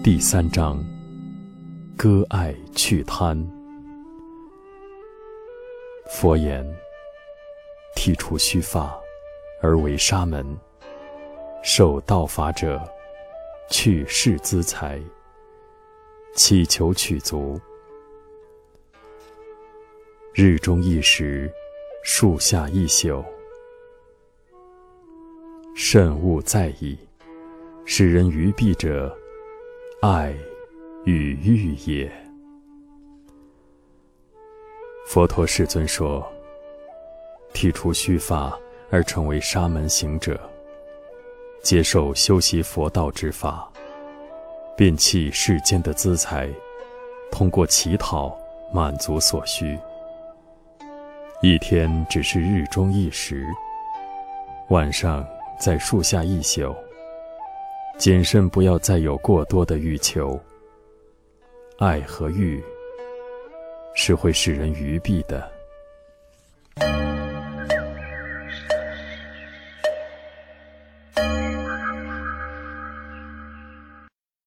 第三章：割爱去贪。佛言：剃除须发，而为沙门；受道法者，去世资财，祈求取足。日中一时，树下一宿，慎勿在意。使人愚蔽者，爱与欲也。佛陀世尊说：剃除须发而成为沙门行者，接受修习佛道之法，摒弃世间的资财，通过乞讨满足所需。一天只是日中一时，晚上在树下一宿。谨慎，不要再有过多的欲求。爱和欲是会使人愚蔽的。